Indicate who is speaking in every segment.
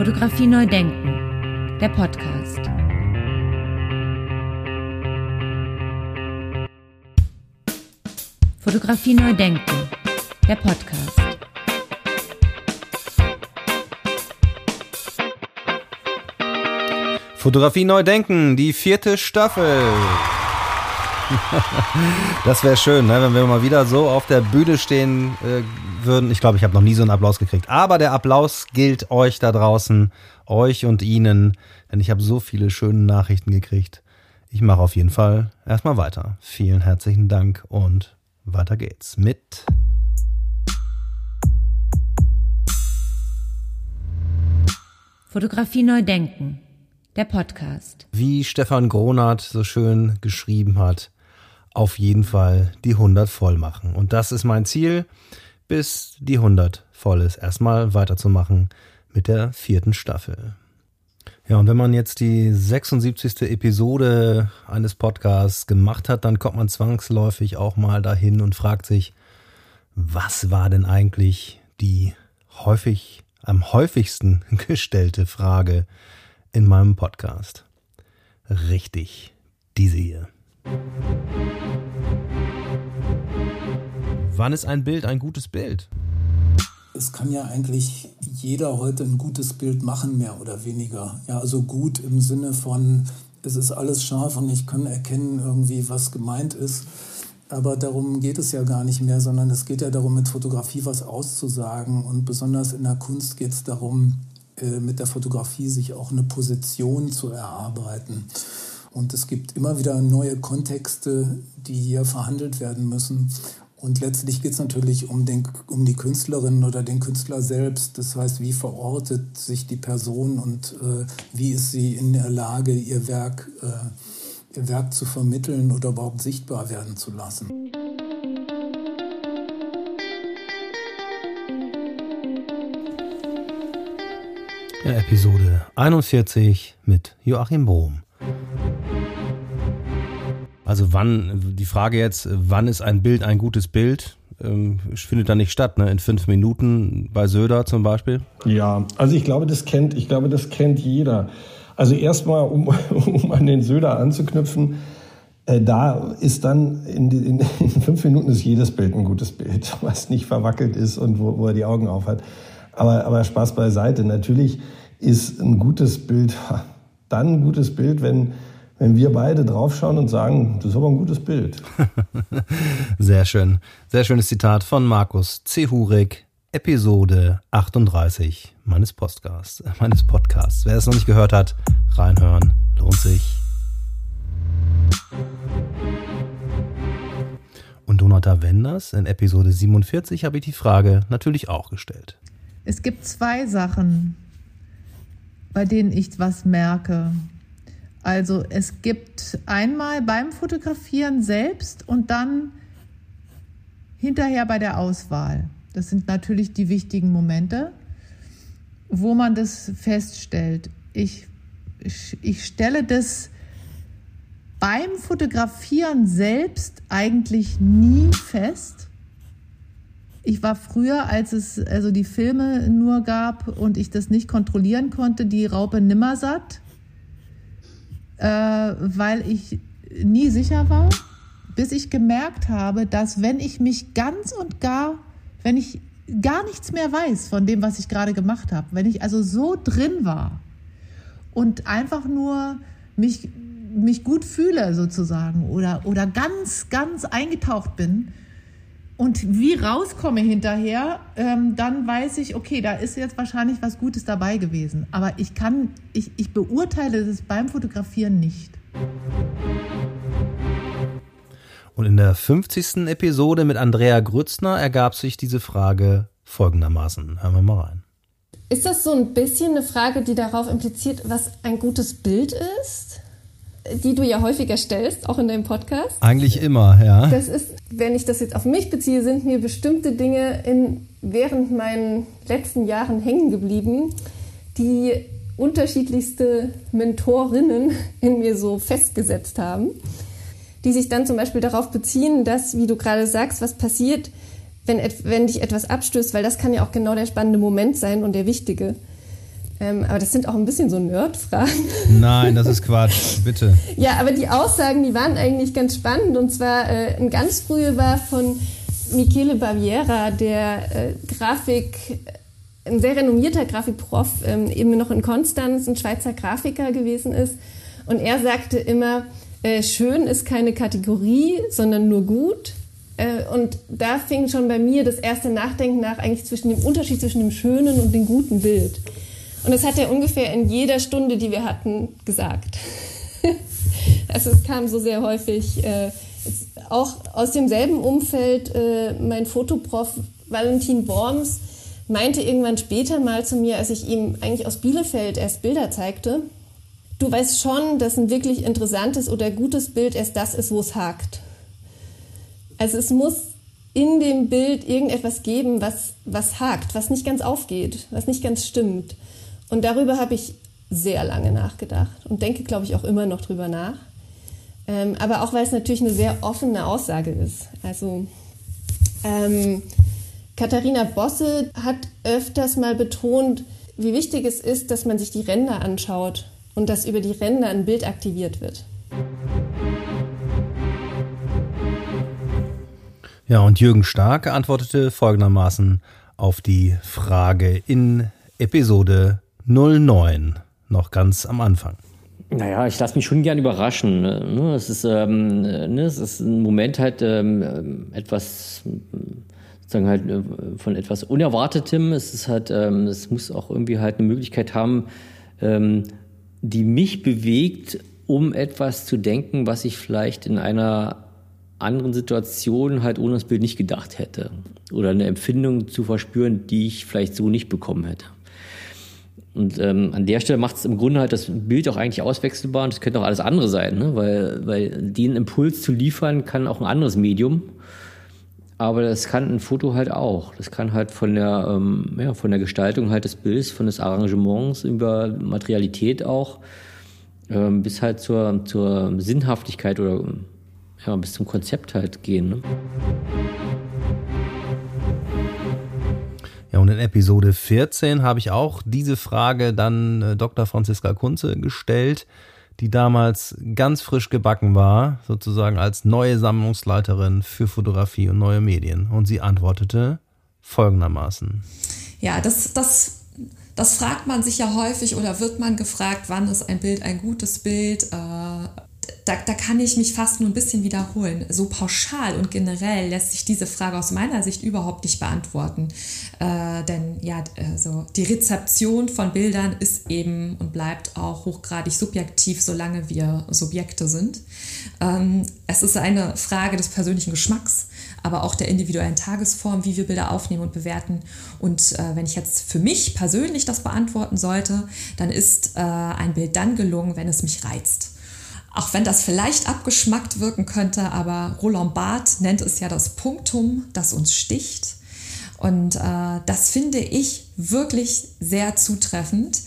Speaker 1: Fotografie neu denken, der Podcast. Fotografie neu denken, der Podcast.
Speaker 2: Fotografie neu denken, die vierte Staffel. das wäre schön, ne, wenn wir mal wieder so auf der Bühne stehen äh, würden. Ich glaube, ich habe noch nie so einen Applaus gekriegt. Aber der Applaus gilt euch da draußen, euch und Ihnen, denn ich habe so viele schöne Nachrichten gekriegt. Ich mache auf jeden Fall erstmal weiter. Vielen herzlichen Dank und weiter geht's mit
Speaker 1: Fotografie neu denken. Der Podcast.
Speaker 2: Wie Stefan Gronert so schön geschrieben hat, auf jeden Fall die 100 voll machen. Und das ist mein Ziel, bis die 100 voll ist, erstmal weiterzumachen mit der vierten Staffel. Ja, und wenn man jetzt die 76. Episode eines Podcasts gemacht hat, dann kommt man zwangsläufig auch mal dahin und fragt sich, was war denn eigentlich die häufig, am häufigsten gestellte Frage in meinem Podcast? Richtig, diese hier. Wann ist ein Bild ein gutes Bild?
Speaker 3: Es kann ja eigentlich jeder heute ein gutes Bild machen, mehr oder weniger. Ja, also gut im Sinne von, es ist alles scharf und ich kann erkennen irgendwie, was gemeint ist. Aber darum geht es ja gar nicht mehr, sondern es geht ja darum, mit Fotografie was auszusagen. Und besonders in der Kunst geht es darum, äh, mit der Fotografie sich auch eine Position zu erarbeiten. Und es gibt immer wieder neue Kontexte, die hier verhandelt werden müssen. Und letztlich geht es natürlich um, den, um die Künstlerin oder den Künstler selbst. Das heißt, wie verortet sich die Person und äh, wie ist sie in der Lage, ihr Werk, äh, ihr Werk zu vermitteln oder überhaupt sichtbar werden zu lassen.
Speaker 2: Episode 41 mit Joachim Bohm. Also wann, die Frage jetzt, wann ist ein Bild ein gutes Bild? Ähm, findet da nicht statt, ne? In fünf Minuten bei Söder zum Beispiel?
Speaker 4: Ja, also ich glaube, das kennt, ich glaube, das kennt jeder. Also erstmal, um, um an den Söder anzuknüpfen, äh, da ist dann in, in, in, fünf Minuten ist jedes Bild ein gutes Bild, was nicht verwackelt ist und wo, wo er die Augen auf hat. Aber, aber Spaß beiseite. Natürlich ist ein gutes Bild dann ein gutes Bild, wenn wenn wir beide draufschauen und sagen, das ist aber ein gutes Bild.
Speaker 2: Sehr schön. Sehr schönes Zitat von Markus C. Hurig, Episode 38 meines Podcasts. Äh, meines Podcasts. Wer es noch nicht gehört hat, reinhören. Lohnt sich. Und Donata Wenders, in Episode 47 habe ich die Frage natürlich auch gestellt.
Speaker 5: Es gibt zwei Sachen, bei denen ich was merke. Also es gibt einmal beim Fotografieren selbst und dann hinterher bei der Auswahl. Das sind natürlich die wichtigen Momente, wo man das feststellt. Ich, ich stelle das beim Fotografieren selbst eigentlich nie fest. Ich war früher, als es also die Filme nur gab und ich das nicht kontrollieren konnte, die Raupe Nimmersatt äh, weil ich nie sicher war, bis ich gemerkt habe, dass wenn ich mich ganz und gar, wenn ich gar nichts mehr weiß von dem, was ich gerade gemacht habe, wenn ich also so drin war und einfach nur mich, mich gut fühle sozusagen oder, oder ganz, ganz eingetaucht bin, und wie rauskomme hinterher, ähm, dann weiß ich, okay, da ist jetzt wahrscheinlich was Gutes dabei gewesen. Aber ich kann, ich, ich beurteile es beim Fotografieren nicht.
Speaker 2: Und in der 50. Episode mit Andrea Grützner ergab sich diese Frage folgendermaßen. Hören wir mal rein.
Speaker 6: Ist das so ein bisschen eine Frage, die darauf impliziert, was ein gutes Bild ist? Die du ja häufiger stellst, auch in deinem Podcast.
Speaker 2: Eigentlich immer, ja.
Speaker 6: Das ist, wenn ich das jetzt auf mich beziehe, sind mir bestimmte Dinge in, während meinen letzten Jahren hängen geblieben, die unterschiedlichste Mentorinnen in mir so festgesetzt haben, die sich dann zum Beispiel darauf beziehen, dass, wie du gerade sagst, was passiert, wenn, wenn dich etwas abstößt, weil das kann ja auch genau der spannende Moment sein und der wichtige Ähm, aber das sind auch ein bisschen so Nerd-Fragen.
Speaker 2: Nein, das ist Quatsch, bitte.
Speaker 6: ja, aber die Aussagen, die waren eigentlich ganz spannend. Und zwar äh, ein ganz frühe war von Michele Baviera, der äh, Grafik, ein sehr renommierter Grafikprof, ähm, eben noch in Konstanz, ein Schweizer Grafiker gewesen ist. Und er sagte immer, äh, schön ist keine Kategorie, sondern nur gut. Äh, und da fing schon bei mir das erste Nachdenken nach eigentlich zwischen dem Unterschied zwischen dem schönen und dem guten Bild. Und das hat er ungefähr in jeder Stunde, die wir hatten, gesagt. also es kam so sehr häufig, äh, auch aus demselben Umfeld, äh, mein Fotoprof Valentin Worms meinte irgendwann später mal zu mir, als ich ihm eigentlich aus Bielefeld erst Bilder zeigte, du weißt schon, dass ein wirklich interessantes oder gutes Bild erst das ist, wo es hakt. Also es muss in dem Bild irgendetwas geben, was, was hakt, was nicht ganz aufgeht, was nicht ganz stimmt. Und darüber habe ich sehr lange nachgedacht und denke, glaube ich, auch immer noch drüber nach. Ähm, aber auch, weil es natürlich eine sehr offene Aussage ist. Also ähm, Katharina Bosse hat öfters mal betont, wie wichtig es ist, dass man sich die Ränder anschaut und dass über die Ränder ein Bild aktiviert wird.
Speaker 2: Ja, und Jürgen Stark antwortete folgendermaßen auf die Frage in Episode 09, noch ganz am Anfang.
Speaker 7: Naja, ich lasse mich schon gern überraschen. Ne? Es ist, ähm, ne, es ist ein Moment halt ähm, etwas, sozusagen halt äh, von etwas Unerwartetem. Es ist halt, ähm, es muss auch irgendwie halt eine Möglichkeit haben, ähm, die mich bewegt, um etwas zu denken, was ich vielleicht in einer anderen Situation halt ohne das Bild nicht gedacht hätte. Oder eine Empfindung zu verspüren, die ich vielleicht so nicht bekommen hätte. Und ähm, an der Stelle macht es im Grunde halt das Bild auch eigentlich auswechselbar und es könnte auch alles andere sein, ne? weil, weil den Impuls zu liefern kann auch ein anderes Medium. Aber das kann ein Foto halt auch. Das kann halt von der, ähm, ja, von der Gestaltung halt des Bildes, von des Arrangements über Materialität auch, ähm, bis halt zur, zur Sinnhaftigkeit oder ja, bis zum Konzept halt gehen. Ne?
Speaker 2: Ja, und in Episode 14 habe ich auch diese Frage dann äh, Dr. Franziska Kunze gestellt, die damals ganz frisch gebacken war, sozusagen als neue Sammlungsleiterin für Fotografie und neue Medien. Und sie antwortete folgendermaßen.
Speaker 8: Ja, das, das, das fragt man sich ja häufig oder wird man gefragt, wann ist ein Bild ein gutes Bild? Äh, da, da kann ich mich fast nur ein bisschen wiederholen. So pauschal und generell lässt sich diese Frage aus meiner Sicht überhaupt nicht beantworten. Äh, denn ja, also die Rezeption von Bildern ist eben und bleibt auch hochgradig subjektiv, solange wir Subjekte sind. Ähm, es ist eine Frage des persönlichen Geschmacks, aber auch der individuellen Tagesform, wie wir Bilder aufnehmen und bewerten. Und äh, wenn ich jetzt für mich persönlich das beantworten sollte, dann ist äh, ein Bild dann gelungen, wenn es mich reizt. Auch wenn das vielleicht abgeschmackt wirken könnte, aber Roland Barth nennt es ja das Punktum, das uns sticht. Und äh, das finde ich wirklich sehr zutreffend.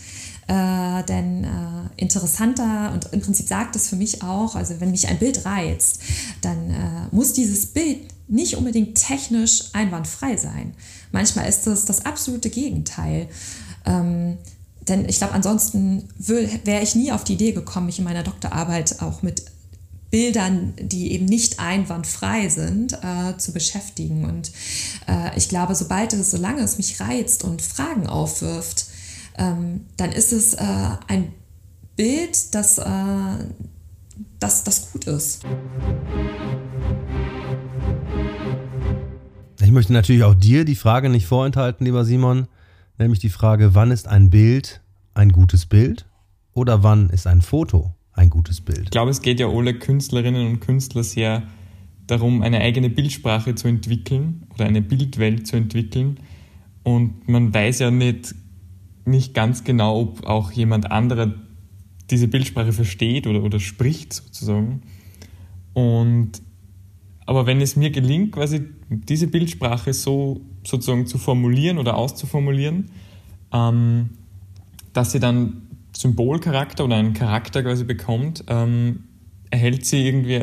Speaker 8: Äh, denn äh, interessanter und im Prinzip sagt es für mich auch, also wenn mich ein Bild reizt, dann äh, muss dieses Bild nicht unbedingt technisch einwandfrei sein. Manchmal ist es das absolute Gegenteil. Ähm, denn ich glaube, ansonsten wäre ich nie auf die Idee gekommen, mich in meiner Doktorarbeit auch mit Bildern, die eben nicht einwandfrei sind, äh, zu beschäftigen. Und äh, ich glaube, sobald es, solange es mich reizt und Fragen aufwirft, ähm, dann ist es äh, ein Bild, das, äh, das, das gut ist.
Speaker 2: Ich möchte natürlich auch dir die Frage nicht vorenthalten, lieber Simon nämlich die Frage, wann ist ein Bild ein gutes Bild oder wann ist ein Foto ein gutes Bild?
Speaker 9: Ich glaube, es geht ja alle Künstlerinnen und Künstler sehr darum, eine eigene Bildsprache zu entwickeln oder eine Bildwelt zu entwickeln. Und man weiß ja nicht, nicht ganz genau, ob auch jemand anderer diese Bildsprache versteht oder, oder spricht sozusagen. Und aber wenn es mir gelingt, quasi diese Bildsprache so sozusagen zu formulieren oder auszuformulieren, ähm, dass sie dann Symbolcharakter oder einen Charakter quasi bekommt, ähm, erhält sie irgendwie,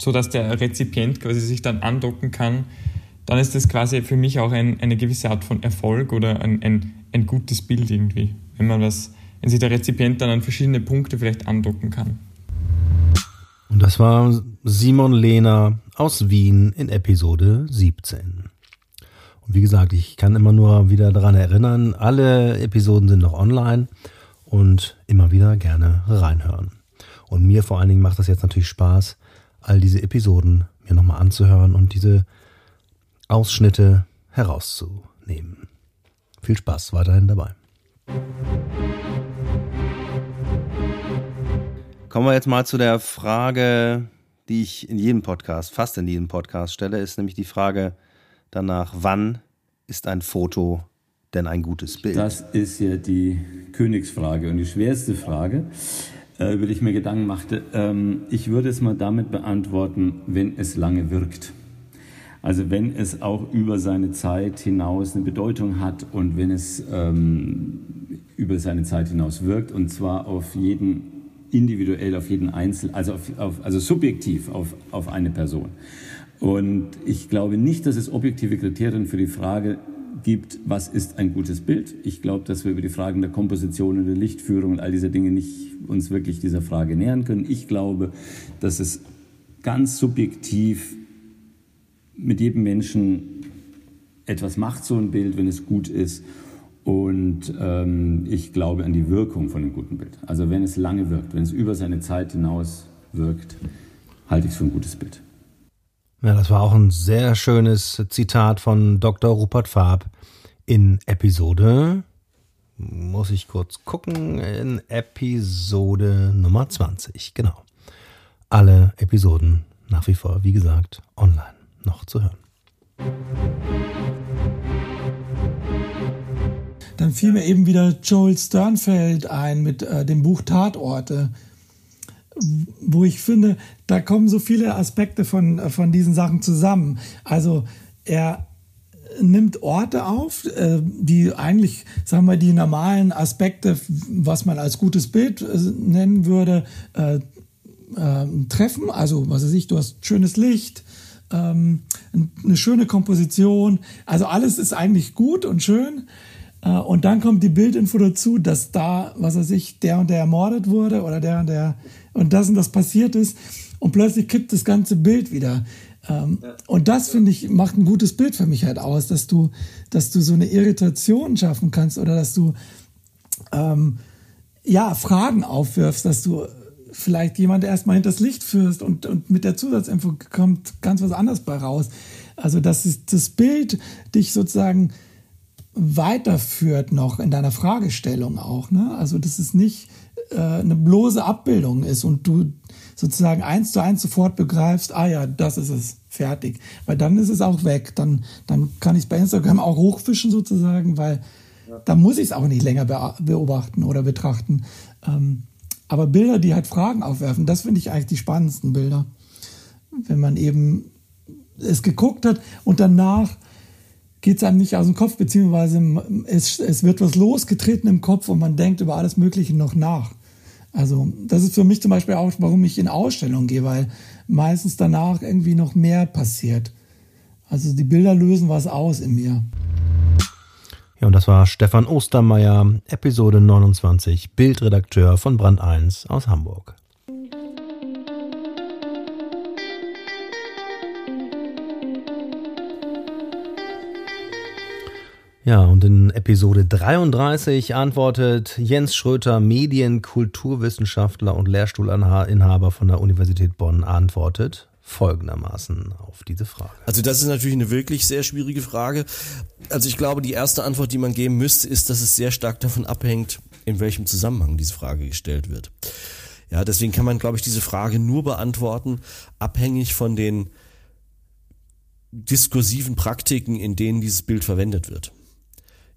Speaker 9: so dass der Rezipient quasi sich dann andocken kann, dann ist das quasi für mich auch ein, eine gewisse Art von Erfolg oder ein, ein, ein gutes Bild irgendwie. wenn man was, wenn sich der Rezipient dann an verschiedene Punkte vielleicht andocken kann.
Speaker 2: Und das war Simon Lehner aus Wien in Episode 17. Und wie gesagt, ich kann immer nur wieder daran erinnern, alle Episoden sind noch online und immer wieder gerne reinhören. Und mir vor allen Dingen macht das jetzt natürlich Spaß, all diese Episoden mir nochmal anzuhören und diese Ausschnitte herauszunehmen. Viel Spaß weiterhin dabei. Kommen wir jetzt mal zu der Frage, die ich in jedem Podcast, fast in jedem Podcast stelle, ist nämlich die Frage danach, wann ist ein Foto denn ein gutes Bild?
Speaker 10: Das ist ja die Königsfrage und die schwerste Frage, äh, über die ich mir Gedanken machte. Ähm, ich würde es mal damit beantworten, wenn es lange wirkt. Also wenn es auch über seine Zeit hinaus eine Bedeutung hat und wenn es ähm, über seine Zeit hinaus wirkt und zwar auf jeden individuell, auf jeden Einzel, also, auf, auf, also subjektiv auf, auf eine Person. Und ich glaube nicht, dass es objektive Kriterien für die Frage gibt, was ist ein gutes Bild. Ich glaube, dass wir über die Fragen der Komposition und der Lichtführung und all diese Dinge nicht uns wirklich dieser Frage nähern können. Ich glaube, dass es ganz subjektiv mit jedem Menschen etwas macht, so ein Bild, wenn es gut ist. Und ähm, ich glaube an die Wirkung von einem guten Bild. Also wenn es lange wirkt, wenn es über seine Zeit hinaus wirkt, halte ich es für ein gutes Bild.
Speaker 2: Ja, das war auch ein sehr schönes Zitat von Dr. Rupert Farb in Episode, muss ich kurz gucken, in Episode Nummer 20, genau. Alle Episoden nach wie vor, wie gesagt, online noch zu hören.
Speaker 11: Dann fiel mir eben wieder Joel Sternfeld ein mit äh, dem Buch Tatorte, wo ich finde, da kommen so viele Aspekte von, von diesen Sachen zusammen. Also er nimmt Orte auf, äh, die eigentlich, sagen wir, die normalen Aspekte, was man als gutes Bild äh, nennen würde, äh, treffen. Also, was weiß ich, du hast schönes Licht, ähm, eine schöne Komposition. Also alles ist eigentlich gut und schön. Und dann kommt die Bildinfo dazu, dass da, was weiß ich, der und der ermordet wurde oder der und der und das und das passiert ist. Und plötzlich kippt das ganze Bild wieder. Ähm. Und das, finde ich, macht ein gutes Bild für mich halt aus, dass du, dass du so eine Irritation schaffen kannst oder dass du ähm, ja, Fragen aufwirfst, dass du vielleicht jemand erstmal hinters Licht führst und, und mit der Zusatzinfo kommt ganz was anderes bei raus. Also, dass das Bild dich sozusagen weiterführt noch in deiner Fragestellung auch. Ne? Also, dass es nicht äh, eine bloße Abbildung ist und du sozusagen eins zu eins sofort begreifst, ah ja, das ist es, fertig. Weil dann ist es auch weg. Dann, dann kann ich es bei Instagram auch hochfischen sozusagen, weil ja. da muss ich es auch nicht länger beobachten oder betrachten. Ähm, aber Bilder, die halt Fragen aufwerfen, das finde ich eigentlich die spannendsten Bilder. Wenn man eben es geguckt hat und danach geht es einem nicht aus dem Kopf, beziehungsweise es, es wird was losgetreten im Kopf und man denkt über alles Mögliche noch nach. Also das ist für mich zum Beispiel auch, warum ich in Ausstellungen gehe, weil meistens danach irgendwie noch mehr passiert. Also die Bilder lösen was aus in mir.
Speaker 2: Ja, und das war Stefan Ostermeier, Episode 29, Bildredakteur von Brand 1 aus Hamburg. Ja, und in Episode 33 antwortet Jens Schröter, Medien-, Kulturwissenschaftler und Lehrstuhlinhaber von der Universität Bonn, antwortet folgendermaßen auf diese Frage.
Speaker 12: Also das ist natürlich eine wirklich sehr schwierige Frage. Also ich glaube, die erste Antwort, die man geben müsste, ist, dass es sehr stark davon abhängt, in welchem Zusammenhang diese Frage gestellt wird. Ja, deswegen kann man, glaube ich, diese Frage nur beantworten, abhängig von den diskursiven Praktiken, in denen dieses Bild verwendet wird.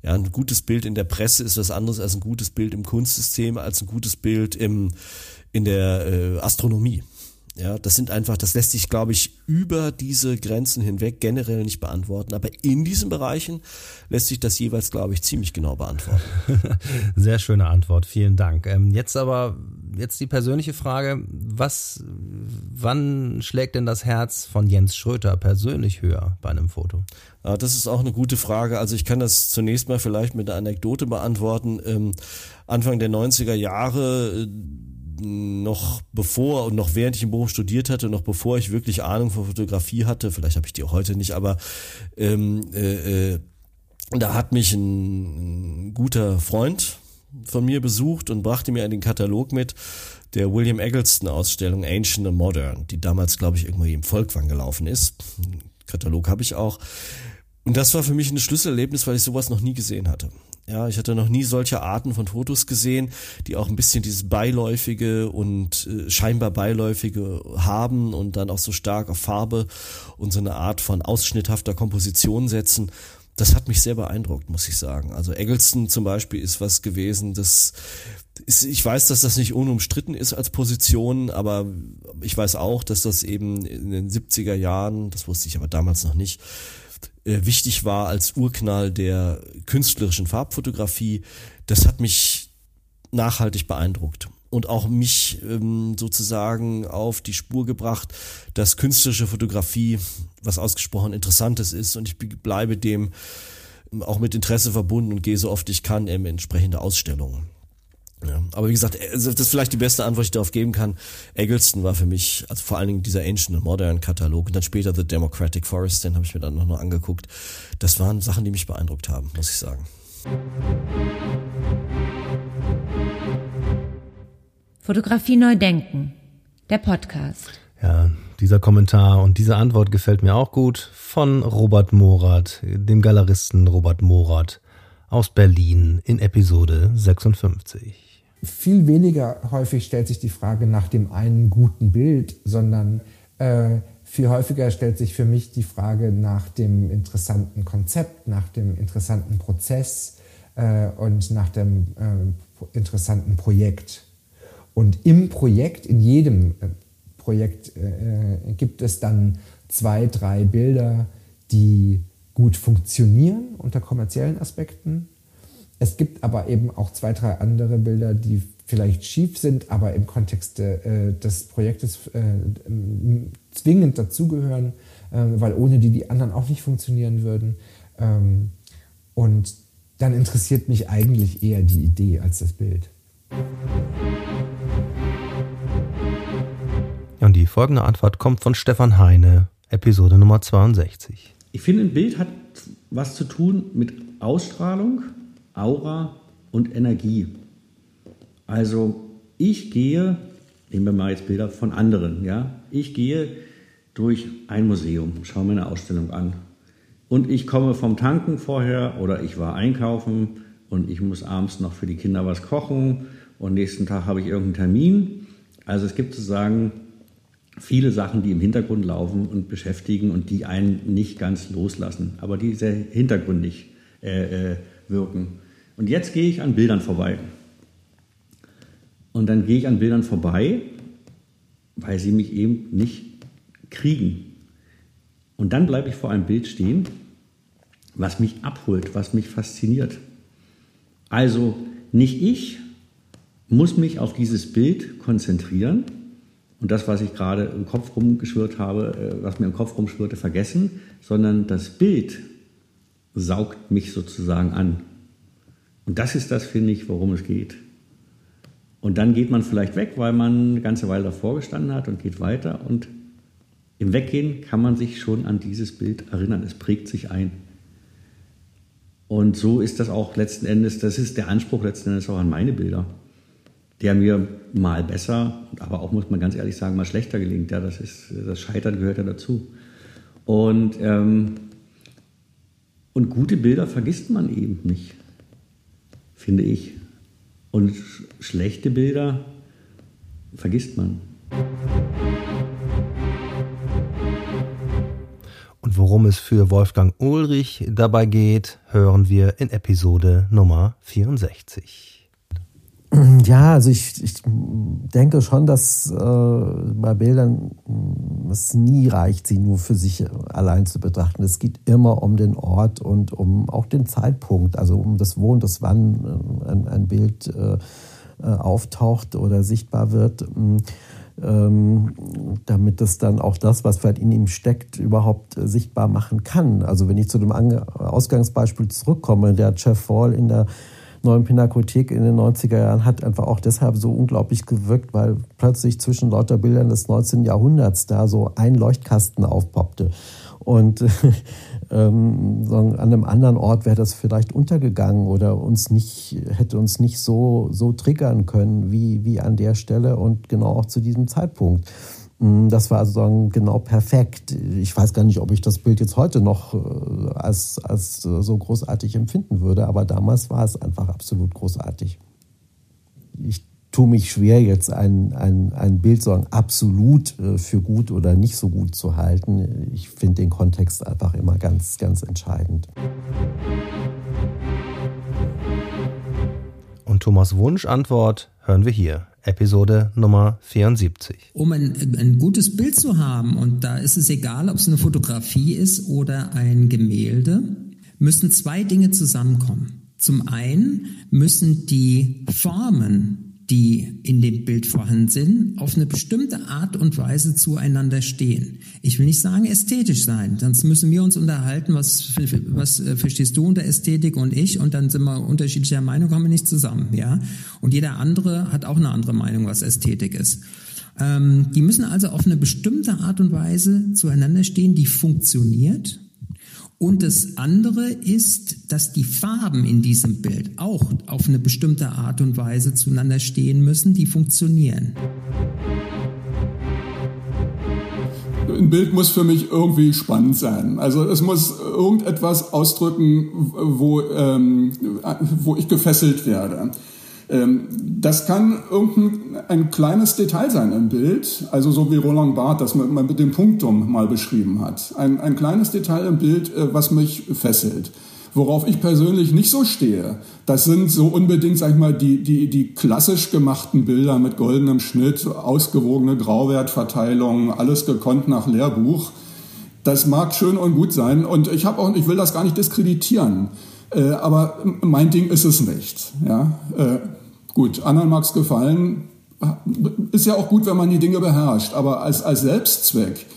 Speaker 12: Ja, ein gutes Bild in der Presse ist was anderes als ein gutes Bild im Kunstsystem, als ein gutes Bild im, in der äh, Astronomie. Ja, das sind einfach, das lässt sich, glaube ich, über diese Grenzen hinweg generell nicht beantworten. Aber in diesen Bereichen lässt sich das jeweils, glaube ich, ziemlich genau beantworten.
Speaker 2: Sehr schöne Antwort, vielen Dank. Ähm, jetzt aber, jetzt die persönliche Frage, was, wann schlägt denn das Herz von Jens Schröter persönlich höher bei einem Foto?
Speaker 12: Ja, das ist auch eine gute Frage. Also ich kann das zunächst mal vielleicht mit einer Anekdote beantworten. Ähm, Anfang der 90er Jahre, noch bevor und noch während ich im Beruf studiert hatte, noch bevor ich wirklich Ahnung von Fotografie hatte, vielleicht habe ich die auch heute nicht, aber ähm, äh, äh, da hat mich ein, ein guter Freund von mir besucht und brachte mir einen Katalog mit der William Eggleston Ausstellung Ancient and Modern, die damals, glaube ich, irgendwie im Volkwang gelaufen ist. Katalog habe ich auch. Und das war für mich ein Schlüsselerlebnis, weil ich sowas noch nie gesehen hatte. Ja, ich hatte noch nie solche Arten von Fotos gesehen, die auch ein bisschen dieses beiläufige und äh, scheinbar beiläufige haben und dann auch so stark auf Farbe und so eine Art von ausschnitthafter Komposition setzen. Das hat mich sehr beeindruckt, muss ich sagen. Also Eggleston zum Beispiel ist was gewesen, das ist, ich weiß, dass das nicht unumstritten ist als Position, aber ich weiß auch, dass das eben in den 70er Jahren, das wusste ich aber damals noch nicht, wichtig war als Urknall der künstlerischen Farbfotografie, das hat mich nachhaltig beeindruckt und auch mich ähm, sozusagen auf die Spur gebracht, dass künstlerische Fotografie was ausgesprochen Interessantes ist und ich bleibe dem auch mit Interesse verbunden und gehe so oft ich kann in entsprechende Ausstellungen. Ja, aber wie gesagt, also das ist vielleicht die beste Antwort, die ich darauf geben kann. Eggleston war für mich, also vor allen Dingen dieser Ancient and Modern Katalog und dann später The Democratic Forest, den habe ich mir dann noch, noch angeguckt. Das waren Sachen, die mich beeindruckt haben, muss ich sagen.
Speaker 1: Fotografie neu denken. Der Podcast.
Speaker 2: Ja, dieser Kommentar und diese Antwort gefällt mir auch gut von Robert Morath, dem Galeristen Robert Morath aus Berlin in Episode 56
Speaker 13: viel weniger häufig stellt sich die Frage nach dem einen guten Bild, sondern äh, viel häufiger stellt sich für mich die Frage nach dem interessanten Konzept, nach dem interessanten Prozess äh, und nach dem äh, interessanten Projekt. Und im Projekt, in jedem äh, Projekt, äh, äh, gibt es dann zwei, drei Bilder, die gut funktionieren unter kommerziellen Aspekten es gibt aber eben auch zwei, drei andere Bilder, die vielleicht schief sind, aber im Kontext äh, des Projektes äh, zwingend dazugehören, äh, weil ohne die die anderen auch nicht funktionieren würden. Ähm, und dann interessiert mich eigentlich eher die Idee als das Bild.
Speaker 2: Und die folgende Antwort kommt von Stefan Heine, Episode Nummer 62.
Speaker 14: Ich finde, ein Bild hat was zu tun mit Ausstrahlung, Aura und Energie. Also ich gehe, nehmen wir mal jetzt Bilder von anderen, ja, ich gehe durch ein Museum, schaue mir eine Ausstellung an und ich komme vom Tanken vorher oder ich war einkaufen und ich muss abends noch für die Kinder was kochen und nächsten Tag habe ich irgendeinen Termin. Also es gibt sozusagen viele Sachen, die im Hintergrund laufen und beschäftigen und die einen nicht ganz loslassen, aber die sehr hintergründig äh, äh, wirken. Und jetzt gehe ich an Bildern vorbei. Und dann gehe ich an Bildern vorbei, weil sie mich eben nicht kriegen. Und dann bleibe ich vor einem Bild stehen, was mich abholt, was mich fasziniert. Also nicht ich muss mich auf dieses Bild konzentrieren und das, was ich gerade im Kopf rumgeschwirrt habe, äh, was mir im Kopf rumschwirrte, vergessen, sondern das Bild saugt mich sozusagen an. Und das ist das, finde ich, worum es geht. Und dann geht man vielleicht weg, weil man eine ganze Weile davor gestanden hat und geht weiter. Und im Weggehen kann man sich schon an dieses Bild erinnern. Es prägt sich ein. Und so ist das auch letzten Endes, das ist der Anspruch letzten Endes auch an meine Bilder, der mir mal besser, aber auch, muss man ganz ehrlich sagen, mal schlechter gelingt. Ja, das, ist, das Scheitern gehört ja dazu. Und, ähm, und gute Bilder vergisst man eben nicht finde ich. Und schlechte Bilder vergisst man.
Speaker 2: Und worum es für Wolfgang Ulrich dabei geht, hören wir in Episode Nummer 64.
Speaker 15: Ja, also ich, ich denke schon, dass äh, bei Bildern mm, es nie reicht, sie nur für sich allein zu betrachten. Es geht immer um den Ort und um auch den Zeitpunkt, also um das Wo und das Wann äh, ein, ein Bild äh, äh, auftaucht oder sichtbar wird. Mm, ähm, damit es dann auch das, was vielleicht in ihm steckt, überhaupt äh, sichtbar machen kann. Also wenn ich zu dem Ausgangsbeispiel zurückkomme, der Jeff Fall in der neuen Pinakothek in den 90er Jahren hat einfach auch deshalb so unglaublich gewirkt, weil plötzlich zwischen lauter Bildern des 19. Jahrhunderts da so ein Leuchtkasten aufpoppte. Und ähm, an einem anderen Ort wäre das vielleicht untergegangen oder uns nicht, hätte uns nicht so, so triggern können wie, wie an der Stelle und genau auch zu diesem Zeitpunkt. Mm, das war also genau perfekt. Ich weiß gar nicht, ob ich das Bild jetzt heute noch äh, als, als äh, so großartig empfinden würde, aber damals war es einfach absolut großartig. Ich tue mich schwer, jetzt ein, ein, ein Bild so absolut äh, für gut oder nicht so gut zu halten. Ich finde den Kontext einfach immer ganz, ganz entscheidend.
Speaker 2: Und Thomas Wunsch Antwort hören wir hier. Episode Nummer 74.
Speaker 16: Um ein, ein gutes Bild zu haben, und da ist es egal, ob es eine Fotografie ist oder ein Gemälde, müssen zwei Dinge zusammenkommen. Zum einen müssen die Formen die in dem Bild vorhanden sind, auf eine bestimmte Art und Weise zueinander stehen. Ich will nicht sagen ästhetisch sein, sonst müssen wir uns unterhalten, was, was äh, verstehst du unter Ästhetik und ich und dann sind wir unterschiedlicher Meinung, kommen wir nicht zusammen, ja. Und jeder andere hat auch eine andere Meinung, was Ästhetik ist. Ähm, die müssen also auf eine bestimmte Art und Weise zueinander stehen, die funktioniert und das andere ist, dass die Farben in diesem Bild auch auf eine bestimmte Art und Weise zueinander stehen müssen, die funktionieren.
Speaker 17: Ein Bild muss für mich irgendwie spannend sein. Also es muss irgendetwas ausdrücken, wo, ähm, wo ich gefesselt werde. Ähm, das kann irgendein ein kleines Detail sein im Bild, also so wie Roland Barth das man mit dem Punktum mal beschrieben hat. Ein, ein kleines Detail im Bild, äh, was mich fesselt. Worauf ich persönlich nicht so stehe, das sind so unbedingt, sag ich mal, die, die, die klassisch gemachten Bilder mit goldenem Schnitt, ausgewogene Grauwertverteilung, alles gekonnt nach Lehrbuch. Das mag schön und gut sein und ich auch, ich will das gar nicht diskreditieren, äh, aber mein Ding ist es nicht. Ja, äh, Gut, anderen mag es gefallen. Ist ja auch gut, wenn man die Dinge beherrscht, aber als, als Selbstzweck.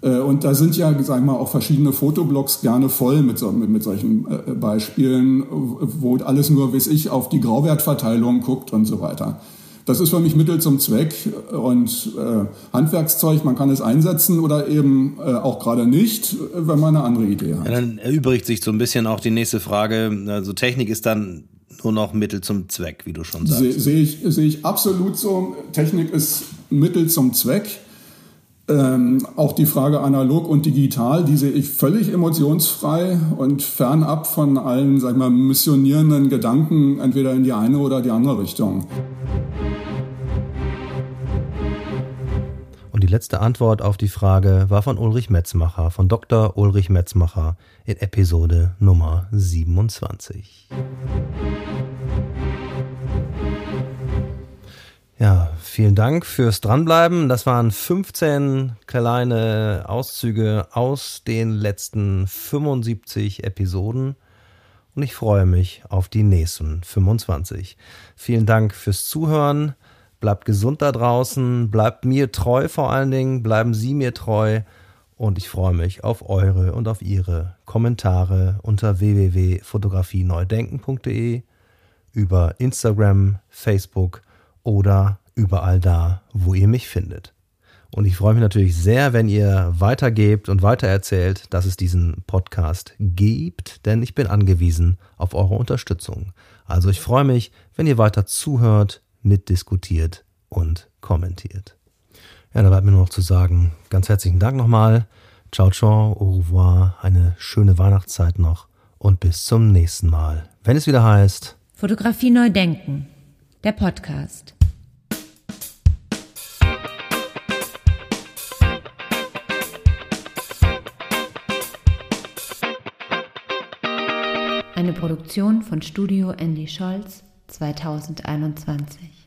Speaker 17: Äh, und da sind ja, sagen wir mal, auch verschiedene Fotoblogs gerne voll mit, so, mit, mit solchen äh, Beispielen, wo alles nur, wie ich, auf die Grauwertverteilung guckt und so weiter. Das ist für mich Mittel zum Zweck und äh, Handwerkszeug, man kann es einsetzen oder eben äh, auch gerade nicht, wenn man eine andere Idee hat.
Speaker 2: Ja, dann erübrigt sich so ein bisschen auch die nächste Frage. Also Technik ist dann nur noch Mittel zum Zweck, wie du schon sagst.
Speaker 17: Sehe seh ich, seh ich absolut so. Technik ist Mittel zum Zweck. Ähm, auch die Frage analog und digital, die sehe ich völlig emotionsfrei und fernab von allen, sag ich mal, missionierenden Gedanken, entweder in die eine oder die andere Richtung.
Speaker 2: Und die letzte Antwort auf die Frage war von Ulrich Metzmacher, von Dr. Ulrich Metzmacher in Episode Nummer 27. Ja, vielen Dank fürs Dranbleiben. Das waren 15 kleine Auszüge aus den letzten 75 Episoden. Und ich freue mich auf die nächsten 25. Vielen Dank fürs Zuhören. Bleibt gesund da draußen, bleibt mir treu vor allen Dingen, bleiben Sie mir treu und ich freue mich auf eure und auf Ihre Kommentare unter www.fotografieneudenken.de, über Instagram, Facebook oder überall da, wo ihr mich findet. Und ich freue mich natürlich sehr, wenn ihr weitergebt und weitererzählt, dass es diesen Podcast gibt, denn ich bin angewiesen auf eure Unterstützung. Also ich freue mich, wenn ihr weiter zuhört, mitdiskutiert und kommentiert. Ja, da bleibt mir nur noch zu sagen, ganz herzlichen Dank nochmal. Ciao, ciao, au revoir, eine schöne Weihnachtszeit noch und bis zum nächsten Mal, wenn es wieder heißt
Speaker 1: Fotografie neu denken, der Podcast. Eine Produktion von Studio Andy Scholz 2021.